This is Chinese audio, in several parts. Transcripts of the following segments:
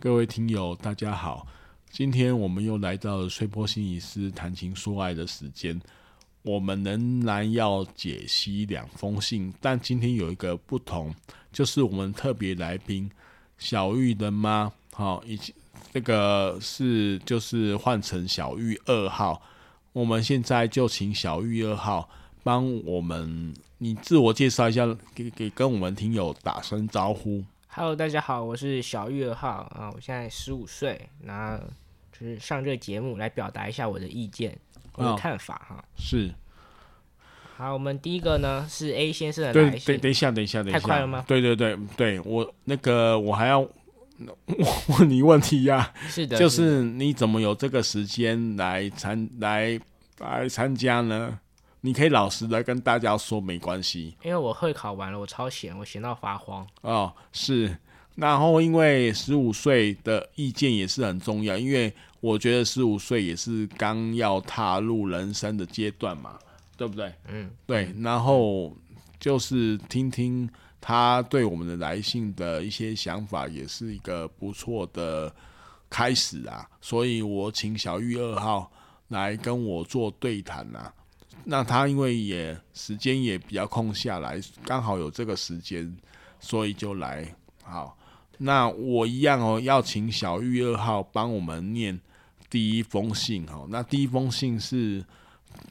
各位听友，大家好，今天我们又来到了碎波心理师谈情说爱的时间。我们仍然要解析两封信，但今天有一个不同，就是我们特别来宾小玉的妈，好，以及这个是就是换成小玉二号。我们现在就请小玉二号帮我们，你自我介绍一下，给给跟我们听友打声招呼。Hello，大家好，我是小玉二号啊，我现在十五岁，那就是上这个节目来表达一下我的意见，我的看法哈。是。好，我们第一个呢是 A 先生的来信。对，等一下，等一下，等一下。太快了吗？对对对对，我那个我还要 问你问题呀、啊。是的。就是你怎么有这个时间来参来来参加呢？你可以老实的跟大家说，没关系。因为我会考完了，我超闲，我闲到发慌。哦，是。然后因为十五岁的意见也是很重要，因为我觉得十五岁也是刚要踏入人生的阶段嘛，对不对？嗯，对。然后就是听听他对我们的来信的一些想法，也是一个不错的开始啊。所以我请小玉二号来跟我做对谈啊。那他因为也时间也比较空下来，刚好有这个时间，所以就来。好，那我一样哦，要请小玉二号帮我们念第一封信哦。那第一封信是，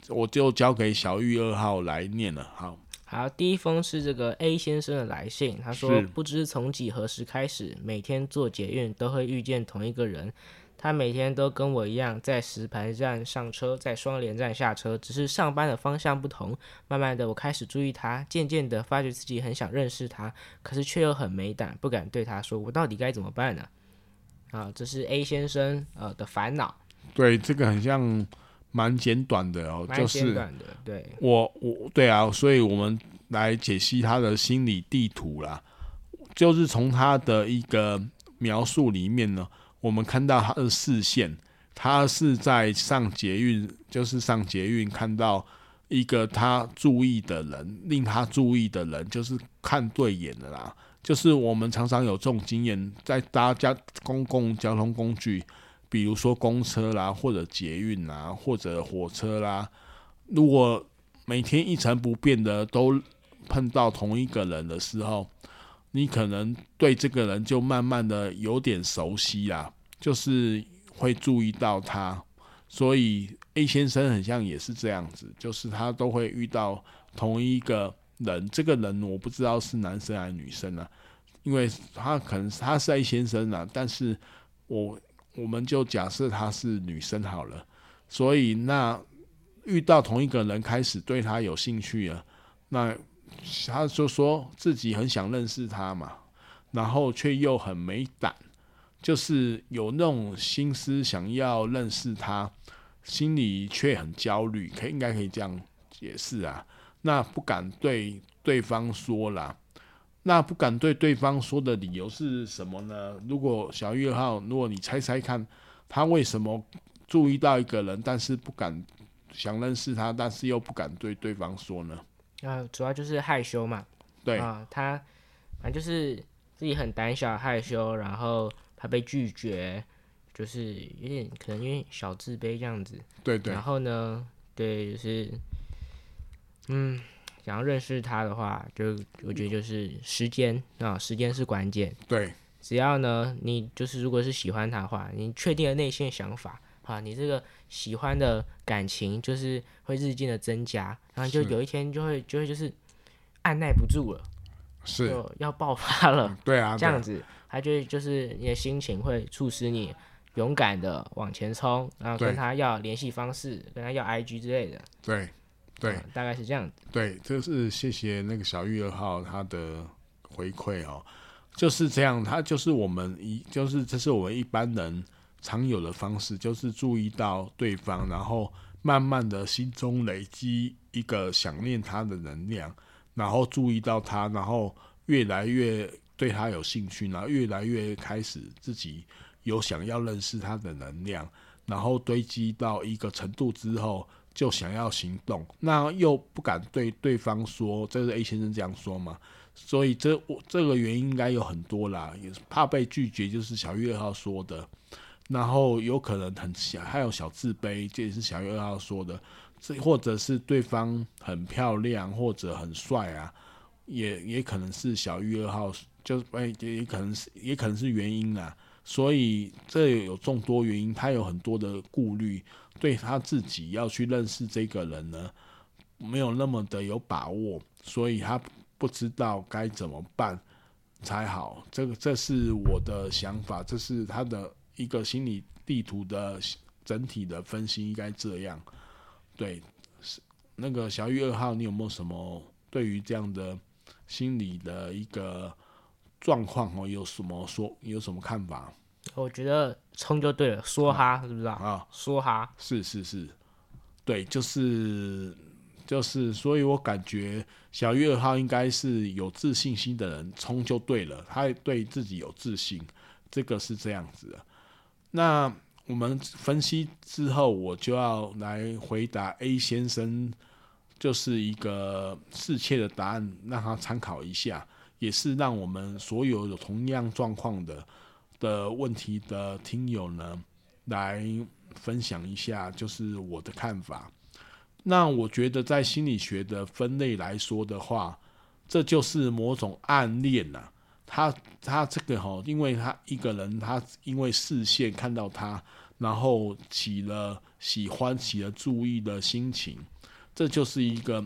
我就交给小玉二号来念了。好，好，第一封是这个 A 先生的来信，他说不知从几何时开始，每天坐捷运都会遇见同一个人。他每天都跟我一样，在石牌站上车，在双连站下车，只是上班的方向不同。慢慢的，我开始注意他，渐渐的发觉自己很想认识他，可是却又很没胆，不敢对他说，我到底该怎么办呢？啊，这是 A 先生呃的烦恼。对，这个很像蛮简短的哦，就是蛮简短的。对，我我对啊，所以我们来解析他的心理地图啦，就是从他的一个描述里面呢。我们看到他的视线，他是在上捷运，就是上捷运看到一个他注意的人，令他注意的人，就是看对眼的啦。就是我们常常有这种经验，在搭交公共交通工具，比如说公车啦，或者捷运啦，或者火车啦，如果每天一成不变的都碰到同一个人的时候。你可能对这个人就慢慢的有点熟悉啦，就是会注意到他，所以 A 先生很像也是这样子，就是他都会遇到同一个人，这个人我不知道是男生还是女生啊，因为他可能他是 A 先生啊，但是我我们就假设他是女生好了，所以那遇到同一个人开始对他有兴趣了，那。他就说自己很想认识他嘛，然后却又很没胆，就是有那种心思想要认识他，心里却很焦虑，可以应该可以这样解释啊。那不敢对对方说啦，那不敢对对方说的理由是什么呢？如果小玉号，如果你猜猜看，他为什么注意到一个人，但是不敢想认识他，但是又不敢对对方说呢？啊、呃，主要就是害羞嘛。对啊、呃，他反正就是自己很胆小害羞，然后怕被拒绝，就是有点可能因为小自卑这样子。对对。然后呢，对，就是嗯，想要认识他的话，就我觉得就是时间啊、呃，时间是关键。对。只要呢，你就是如果是喜欢他的话，你确定了内心的想法，啊，你这个喜欢的感情就是会日渐的增加，然后就有一天就会就会就是按耐不住了，是就要爆发了。对啊，这样子，他就就是你的心情会促使你勇敢的往前冲，然后跟他要联系方式，跟他要 IG 之类的。对，对，嗯，大概是这样子。对，这是谢谢那个小玉二号他的回馈哦，就是这样，他就是我们一就是这是我们一般人。常有的方式就是注意到对方，然后慢慢的心中累积一个想念他的能量，然后注意到他，然后越来越对他有兴趣，然后越来越开始自己有想要认识他的能量，然后堆积到一个程度之后，就想要行动，那又不敢对对方说，这是 A 先生这样说嘛？所以这我这个原因应该有很多啦，也是怕被拒绝，就是小月二号说的。然后有可能很小，还有小自卑，这也是小玉二号说的。这或者是对方很漂亮或者很帅啊，也也可能是小玉二号，就是哎也可能是也可能是原因啦。所以这有众多原因，他有很多的顾虑，对他自己要去认识这个人呢，没有那么的有把握，所以他不知道该怎么办才好。这个这是我的想法，这是他的。一个心理地图的整体的分析应该这样，对，是那个小玉二号，你有没有什么对于这样的心理的一个状况哦？有什么说？有什么看法？我觉得冲就对了，说哈，是不是啊？啊，说哈，是是是，对，就是就是，所以我感觉小玉二号应该是有自信心的人，冲就对了，他对自己有自信，这个是这样子的。那我们分析之后，我就要来回答 A 先生，就是一个适切的答案，让他参考一下，也是让我们所有有同样状况的的问题的听友呢，来分享一下，就是我的看法。那我觉得在心理学的分类来说的话，这就是某种暗恋呐、他他这个哈，因为他一个人，他因为视线看到他，然后起了喜欢、起了注意的心情，这就是一个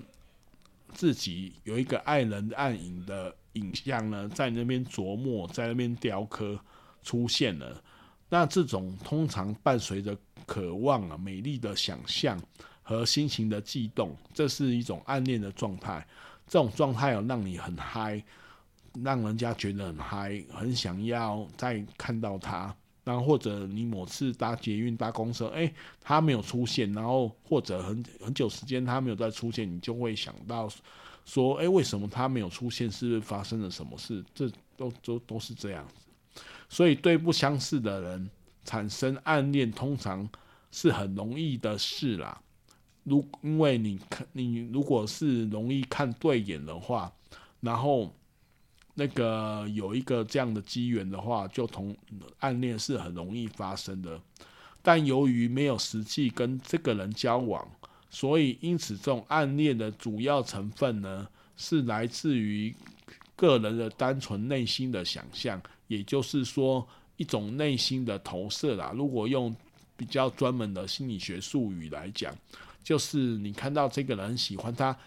自己有一个爱人暗影的影像呢，在那边琢磨，在那边雕刻出现了。那这种通常伴随着渴望啊、美丽的想象和心情的悸动，这是一种暗恋的状态。这种状态有让你很嗨。让人家觉得很嗨，很想要再看到他。然后或者你某次搭捷运、搭公车，哎，他没有出现，然后或者很很久时间他没有再出现，你就会想到说，哎，为什么他没有出现？是不是发生了什么事？这都都都是这样子。所以对不相似的人产生暗恋，通常是很容易的事啦。如因为你看，你如果是容易看对眼的话，然后。那个有一个这样的机缘的话，就同暗恋是很容易发生的。但由于没有实际跟这个人交往，所以因此这种暗恋的主要成分呢，是来自于个人的单纯内心的想象，也就是说一种内心的投射啦。如果用比较专门的心理学术语来讲，就是你看到这个人喜欢他，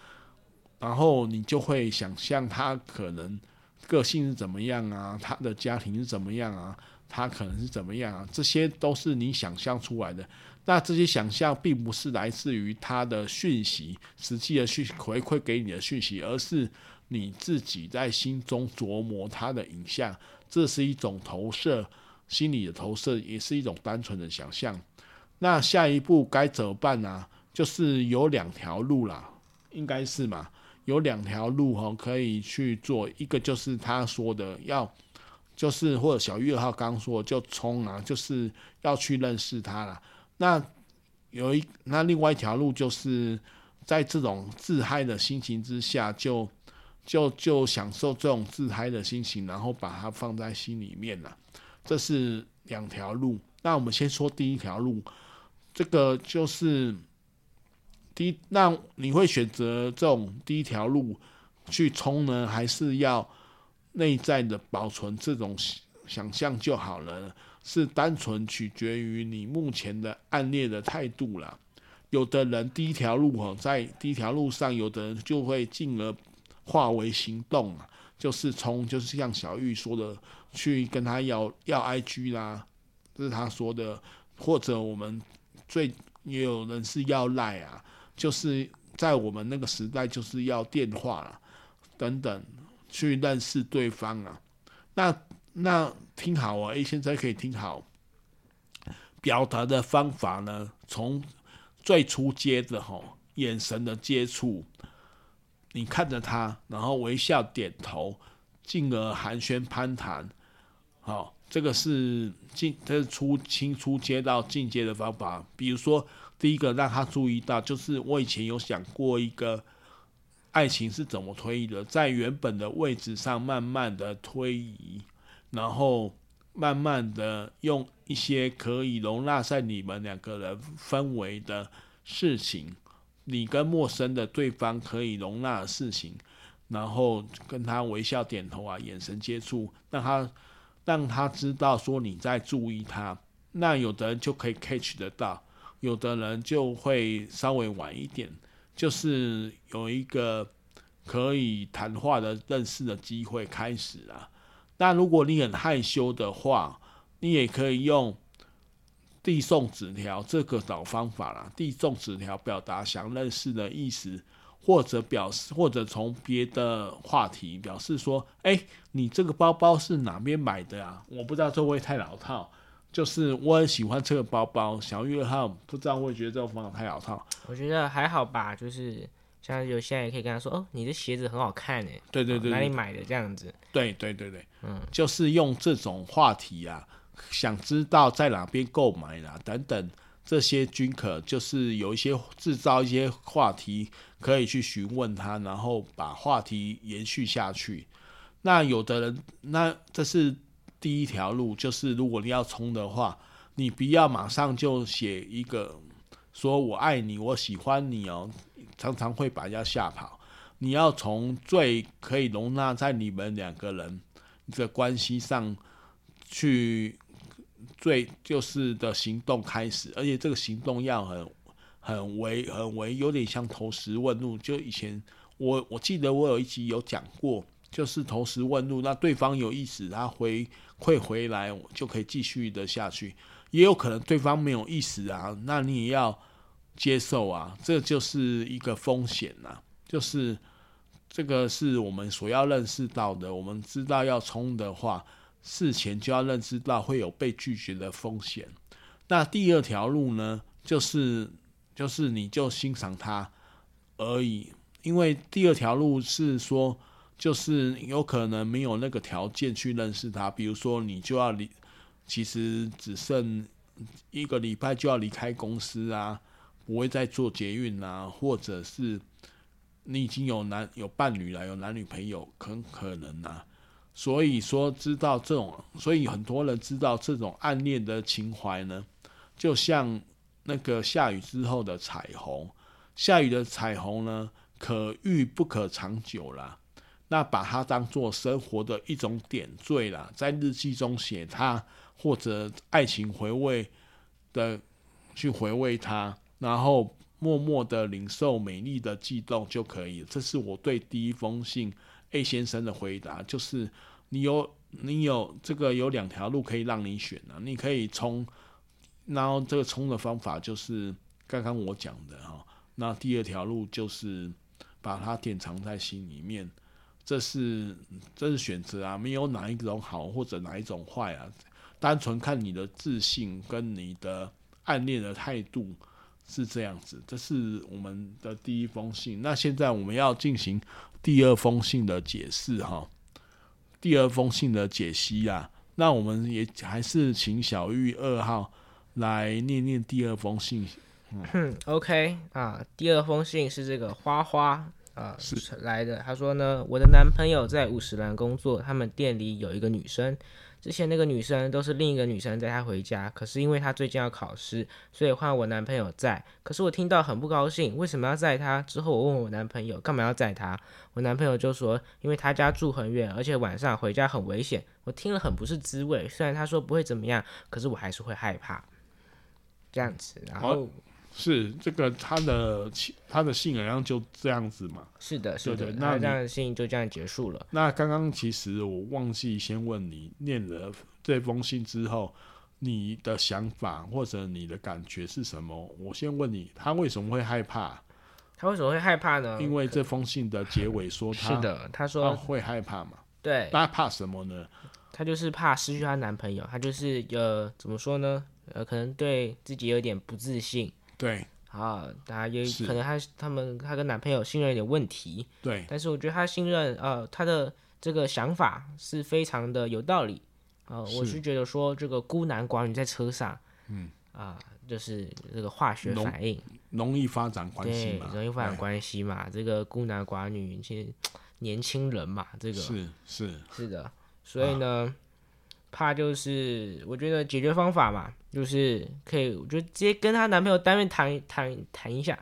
然后你就会想象他可能。个性是怎么样啊？他的家庭是怎么样啊？他可能是怎么样啊？这些都是你想象出来的。那这些想象并不是来自于他的讯息，实际的讯回馈给你的讯息，而是你自己在心中琢磨他的影像。这是一种投射，心理的投射，也是一种单纯的想象。那下一步该怎么办呢、就是有两条路啦，应该是嘛？有两条路哈，可以去做。一个就是他说的要，就是或者小玉二号刚说就冲啊，就是要去认识他了。那有一那另外一条路，就是在这种自嗨的心情之下，就就就享受这种自嗨的心情，然后把它放在心里面了。这是两条路。那我们先说第一条路，这个就是。第，那你会选择这种第一条路去冲呢，还是要内在的保存这种想象就好了，是单纯取决于你目前的暗恋的态度啦。有的人第一条路哦，在第一条路上，有的人就会进而化为行动啊，就是冲就是像小玉说的，去跟他要要 IG 啦，这是他说的，或者我们最也有人是要赖啊，就是在我们那个时代就是要电话啦，等等去认识对方啊。那那听好啊，A 先生可以听好，表达的方法呢，从。最初接的吼，眼神的接触，你看着他，然后微笑点头，进而寒暄攀谈，好，这个是进，这是初轻初阶到进阶的方法。比如说，第一个让他注意到，就是我以前有想过一个爱情是怎么推移的，在原本的位置上慢慢的推移，然后。慢慢的用一些可以容纳在你们两个人氛围的事情，你跟陌生的对方可以容纳的事情，然后跟他微笑点头啊，眼神接触，让他让他知道说你在注意他。那有的人就可以 catch 得到，有的人就会稍微晚一点，就是有一个可以谈话的认识的机会开始啊。那如果你很害羞的话，你也可以用递送纸条这个找方法啦。递送纸条表达想认识的意思，或者表示，或者从别的话题表示说：“哎、你这个包包是哪边买的啊？”我不知道这会太老套，就是我很喜欢这个包包。小玉号不知道会觉得这种方法太老套。我觉得还好吧，就是。像有些人也可以跟他说：“哦，你的鞋子很好看诶。”对对对，哪里买的这样子？对对对对，嗯，就是用这种话题啊，想知道在哪边购买啦，等等这些均可，就是有一些制造一些话题可以去询问他，然后把话题延续下去。那有的人，那这是第一条路，就是如果你要冲的话，你不要马上就写一个说我爱你，我喜欢你哦。常常会把人家吓跑。你要从最可以容纳在你们两个人的关系上去，最就是的行动开始，而且这个行动要很很为很为有点像投石问路。就以前我我记得我有一集有讲过，就是投石问路，那对方有意思，他回会回来，就可以继续的下去。也有可能对方没有意思啊，那你也要。接受啊，这就是一个风险呐。就是这个是我们所要认识到的。我们知道要冲的话，事前就要认识到会有被拒绝的风险。那第二条路呢，就是就是你就欣赏他而已。因为第二条路是说，就是有可能没有那个条件去认识他。比如说，你就要离，其实只剩一个礼拜就要离开公司啊。不会再做捷运啊，或者是你已经有男有伴侣了，有男女朋友，很可能啊。所以说知道这种，所以很多人知道这种暗恋的情怀呢，就像那个下雨之后的彩虹，下雨的彩虹呢，可遇不可长久啦。那把它当做生活的一种点缀啦，在日记中写它，或者爱情回味的去回味它。然后默默的领受美丽的悸动就可以。这是我对第一封信 A 先生的回答，就是你有你有这个有两条路可以让你选啊，你可以冲，然后这个冲的方法就是刚刚我讲的哈。那第二条路就是把它典藏在心里面，这是这是选择啊，没有哪一种好或者哪一种坏啊，单纯看你的自信跟你的暗恋的态度。是这样子，这是我们的第一封信。那现在我们要进行第二封信的解释哈，第二封信的解析啊。那我们也还是请小玉二号来念念第二封信。嗯，OK 啊，第二封信是这个花花啊是来的。他说呢，我的男朋友在五十岚工作，他们店里有一个女生。之前那个女生都是另一个女生载她回家，可是因为她最近要考试，所以换我男朋友载。可是我听到很不高兴，为什么要载她？之后我问我男朋友干嘛要载她，我男朋友就说因为他家住很远，而且晚上回家很危险。我听了很不是滋味，虽然他说不会怎么样，可是我还是会害怕。这样子，然后。是这个他的他的信好像就这样子嘛？是的，是的，那这样的信就这样结束了。那刚刚其实我忘记先问你，念了这封信之后，你的想法或者你的感觉是什么？我先问你，他为什么会害怕？他为什么会害怕呢？因为这封信的结尾说他是的，他说会害怕嘛？对，他怕什么呢？他就是怕失去她男朋友，他就是呃，怎么说呢？呃，可能对自己有点不自信。对啊，大家也可能他他们他跟男朋友信任有点问题。对，但是我觉得他信任呃他的这个想法是非常的有道理啊、呃。我是觉得说这个孤男寡女在车上，嗯啊、呃，就是这个化学反应容易发展关系嘛，容易发展关系嘛。这个孤男寡女，其实 年轻人嘛，这个是是是的，所以呢。啊怕就是，我觉得解决方法嘛，就是可以，我觉得直接跟她男朋友当面谈谈谈一下。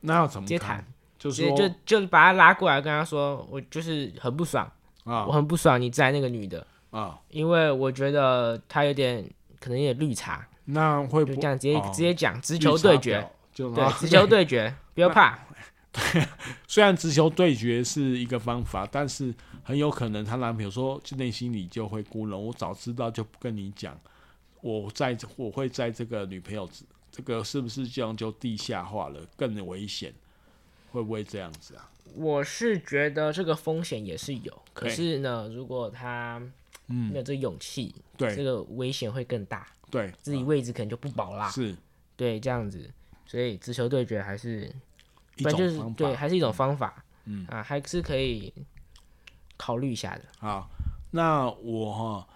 那要怎么直接谈？就是就就把他拉过来，跟他说，我就是很不爽啊，我很不爽你载那个女的啊，因为我觉得她有点可能有点绿茶。那会不就这样直接、哦、直接讲，直球对决，就对，直球对决，不要怕。对，虽然直球对决是一个方法，但是很有可能她男朋友说，就内心里就会孤冷。我早知道就不跟你讲，我在我会在这个女朋友，这个是不是这样就地下化了，更危险？会不会这样子啊？我是觉得这个风险也是有，可是呢，如果他没有这个勇气，对，这个危险会更大，对，自己位置可能就不保啦。是，对，这样子，所以直球对决还是。不然就是对，还是一种方法，嗯啊，还是可以考虑一下的。好，那我哈，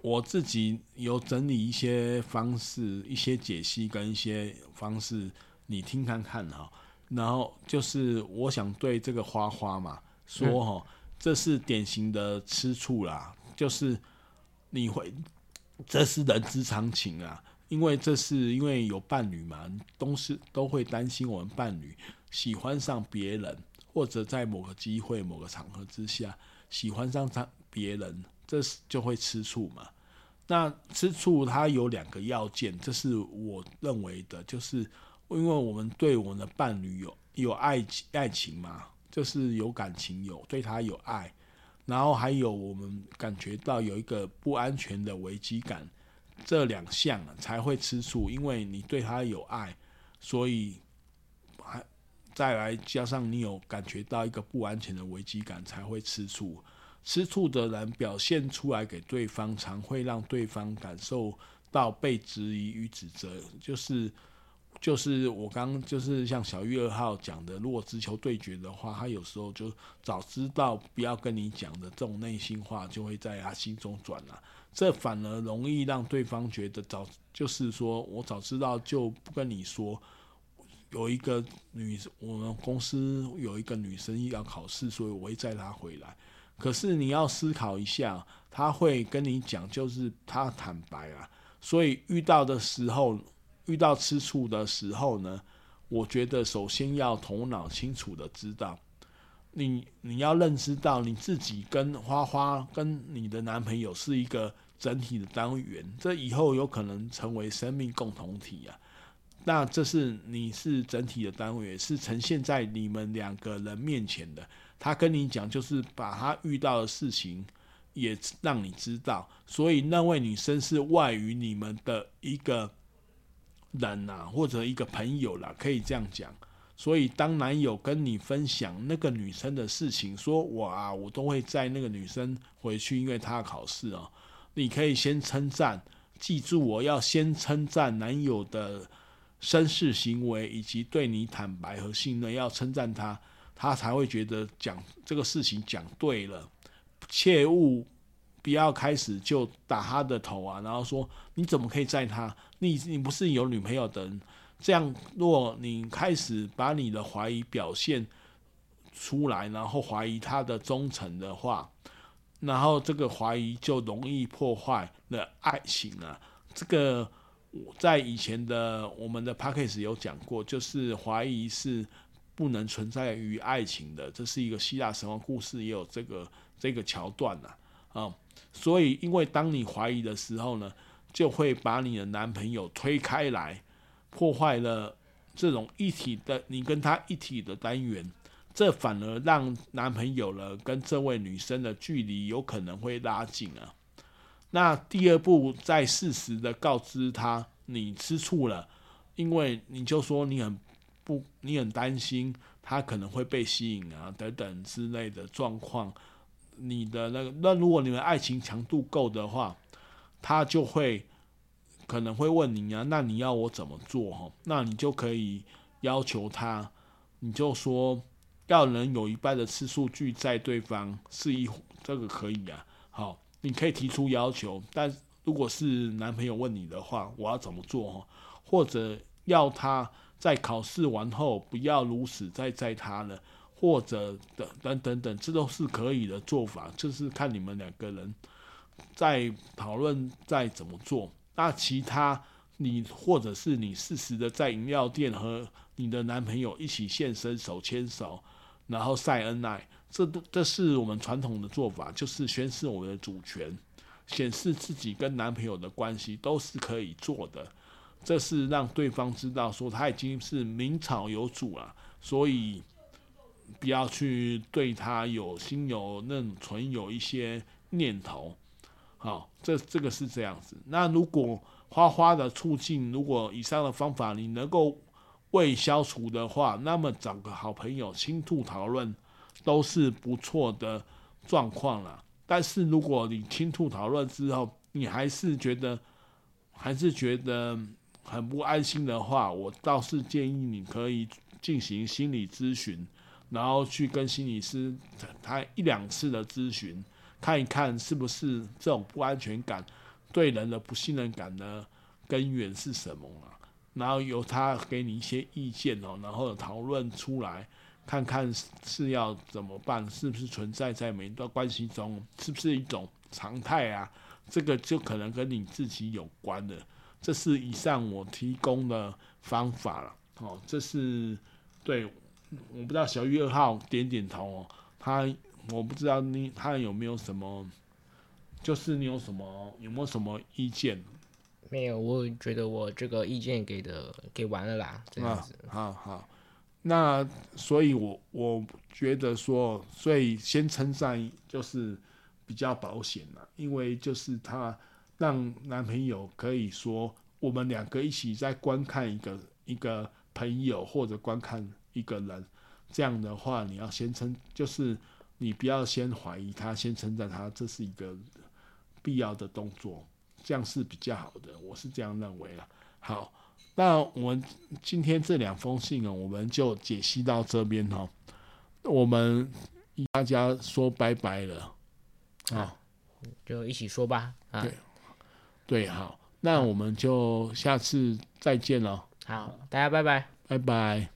我自己有整理一些方式、一些解析跟一些方式，你听看看哈。然后就是我想对这个花花嘛说哈，这是典型的吃醋啦，就是你会，这是人之常情啊。因为这是因为有伴侣嘛，都是都会担心我们伴侣喜欢上别人，或者在某个机会、某个场合之下喜欢上他别人，这是就会吃醋嘛。那吃醋它有两个要件，这是我认为的，就是因为我们对我们的伴侣有有爱情爱情嘛，就是有感情有对他有爱，然后还有我们感觉到有一个不安全的危机感。这两项才会吃醋，因为你对他有爱，所以再来加上你有感觉到一个不安全的危机感，才会吃醋。吃醋的人表现出来给对方，常会让对方感受到被质疑与指责。就是就是我刚就是像小玉二号讲的，如果直球对决的话，他有时候就早知道不要跟你讲的这种内心话，就会在他心中转了。这反而容易让对方觉得早就是说我早知道就不跟你说。有一个女，我们公司有一个女生要考试，所以我会载她回来。可是你要思考一下，她会跟你讲，就是她坦白啊。所以遇到的时候，遇到吃醋的时候呢，我觉得首先要头脑清楚的知道。你你要认知到你自己跟花花跟你的男朋友是一个整体的单元，这以后有可能成为生命共同体啊。那这是你是整体的单位，是呈现在你们两个人面前的。他跟你讲，就是把他遇到的事情也让你知道。所以那位女生是外于你们的一个人啊，或者一个朋友啦，可以这样讲。所以，当男友跟你分享那个女生的事情，说我啊，我都会载那个女生回去，因为她考试哦。你可以先称赞，记住我要先称赞男友的绅士行为，以及对你坦白和信任，要称赞他，他才会觉得讲这个事情讲对了。切勿不要开始就打他的头啊，然后说你怎么可以载他？你你不是有女朋友的人。这样，若你开始把你的怀疑表现出来，然后怀疑他的忠诚的话，然后这个怀疑就容易破坏了爱情啊。这个在以前的我们的 podcast 有讲过，就是怀疑是不能存在于爱情的，这是一个希腊神话故事，也有这个这个桥段呐，啊，所以因为当你怀疑的时候呢，就会把你的男朋友推开来，破坏了这种一体的你跟他一体的单元，这反而让男朋友了跟这位女生的距离有可能会拉近啊。那第二步，再适时的告知他你吃醋了，因为你就说你很。不，你很担心他可能会被吸引啊，等等之类的状况。你的那个，那如果你们爱情强度够的话，他就会可能会问你啊，那你要我怎么做？哈，那你就可以要求他，你就说要能有一半的次数拒载对方是一这个可以啊。好，你可以提出要求，但如果是男朋友问你的话，我要怎么做？哈，或者要他。在考试完后，不要如此再载他了，或者等等等等，这都是可以的做法，就是看你们两个人在讨论再怎么做。那其他你或者是你适时的在饮料店和你的男朋友一起现身手牵手，然后晒恩爱，这都这是我们传统的做法，就是宣示我们的主权，显示自己跟男朋友的关系都是可以做的。这是让对方知道说他已经是名草有主了，所以不要去对他有心有那种存有一些念头。好，这这个是这样子。那如果花花的促进，如果以上的方法你能够未消除的话，那么找个好朋友倾吐讨论都是不错的状况了。但是如果你倾吐讨论之后，你还是觉得还是觉得。很不安心的话，我倒是建议你可以进行心理咨询，然后去跟心理师谈一两次的咨询，看一看是不是这种不安全感、对人的不信任感的根源是什么啊？然后由他给你一些意见哦，然后讨论出来，看看是要怎么办，是不是存在在每一段关系中，是不是一种常态啊？这个就可能跟你自己有关的。这是以上我提供的方法了，哦，这是对，我不知道小玉二号点点头哦，他我不知道你他有没有什么，就是你有什么有没有什么意见？没有，我觉得我这个意见给的给完了啦，这样子。啊、好好，那所以我我觉得说，所以先称赞就是比较保险了，因为就是他。让男朋友可以说，我们两个一起在观看一个一个朋友或者观看一个人，这样的话，你要先称，就是你不要先怀疑他，先称赞他，这是一个必要的动作，这样是比较好的，我是这样认为了。好，那我们今天这两封信呢，我们就解析到这边哈，我们大家说拜拜了，啊，就一起说吧，啊。对对，好，那我们就下次再见了。好，大家拜拜，拜拜。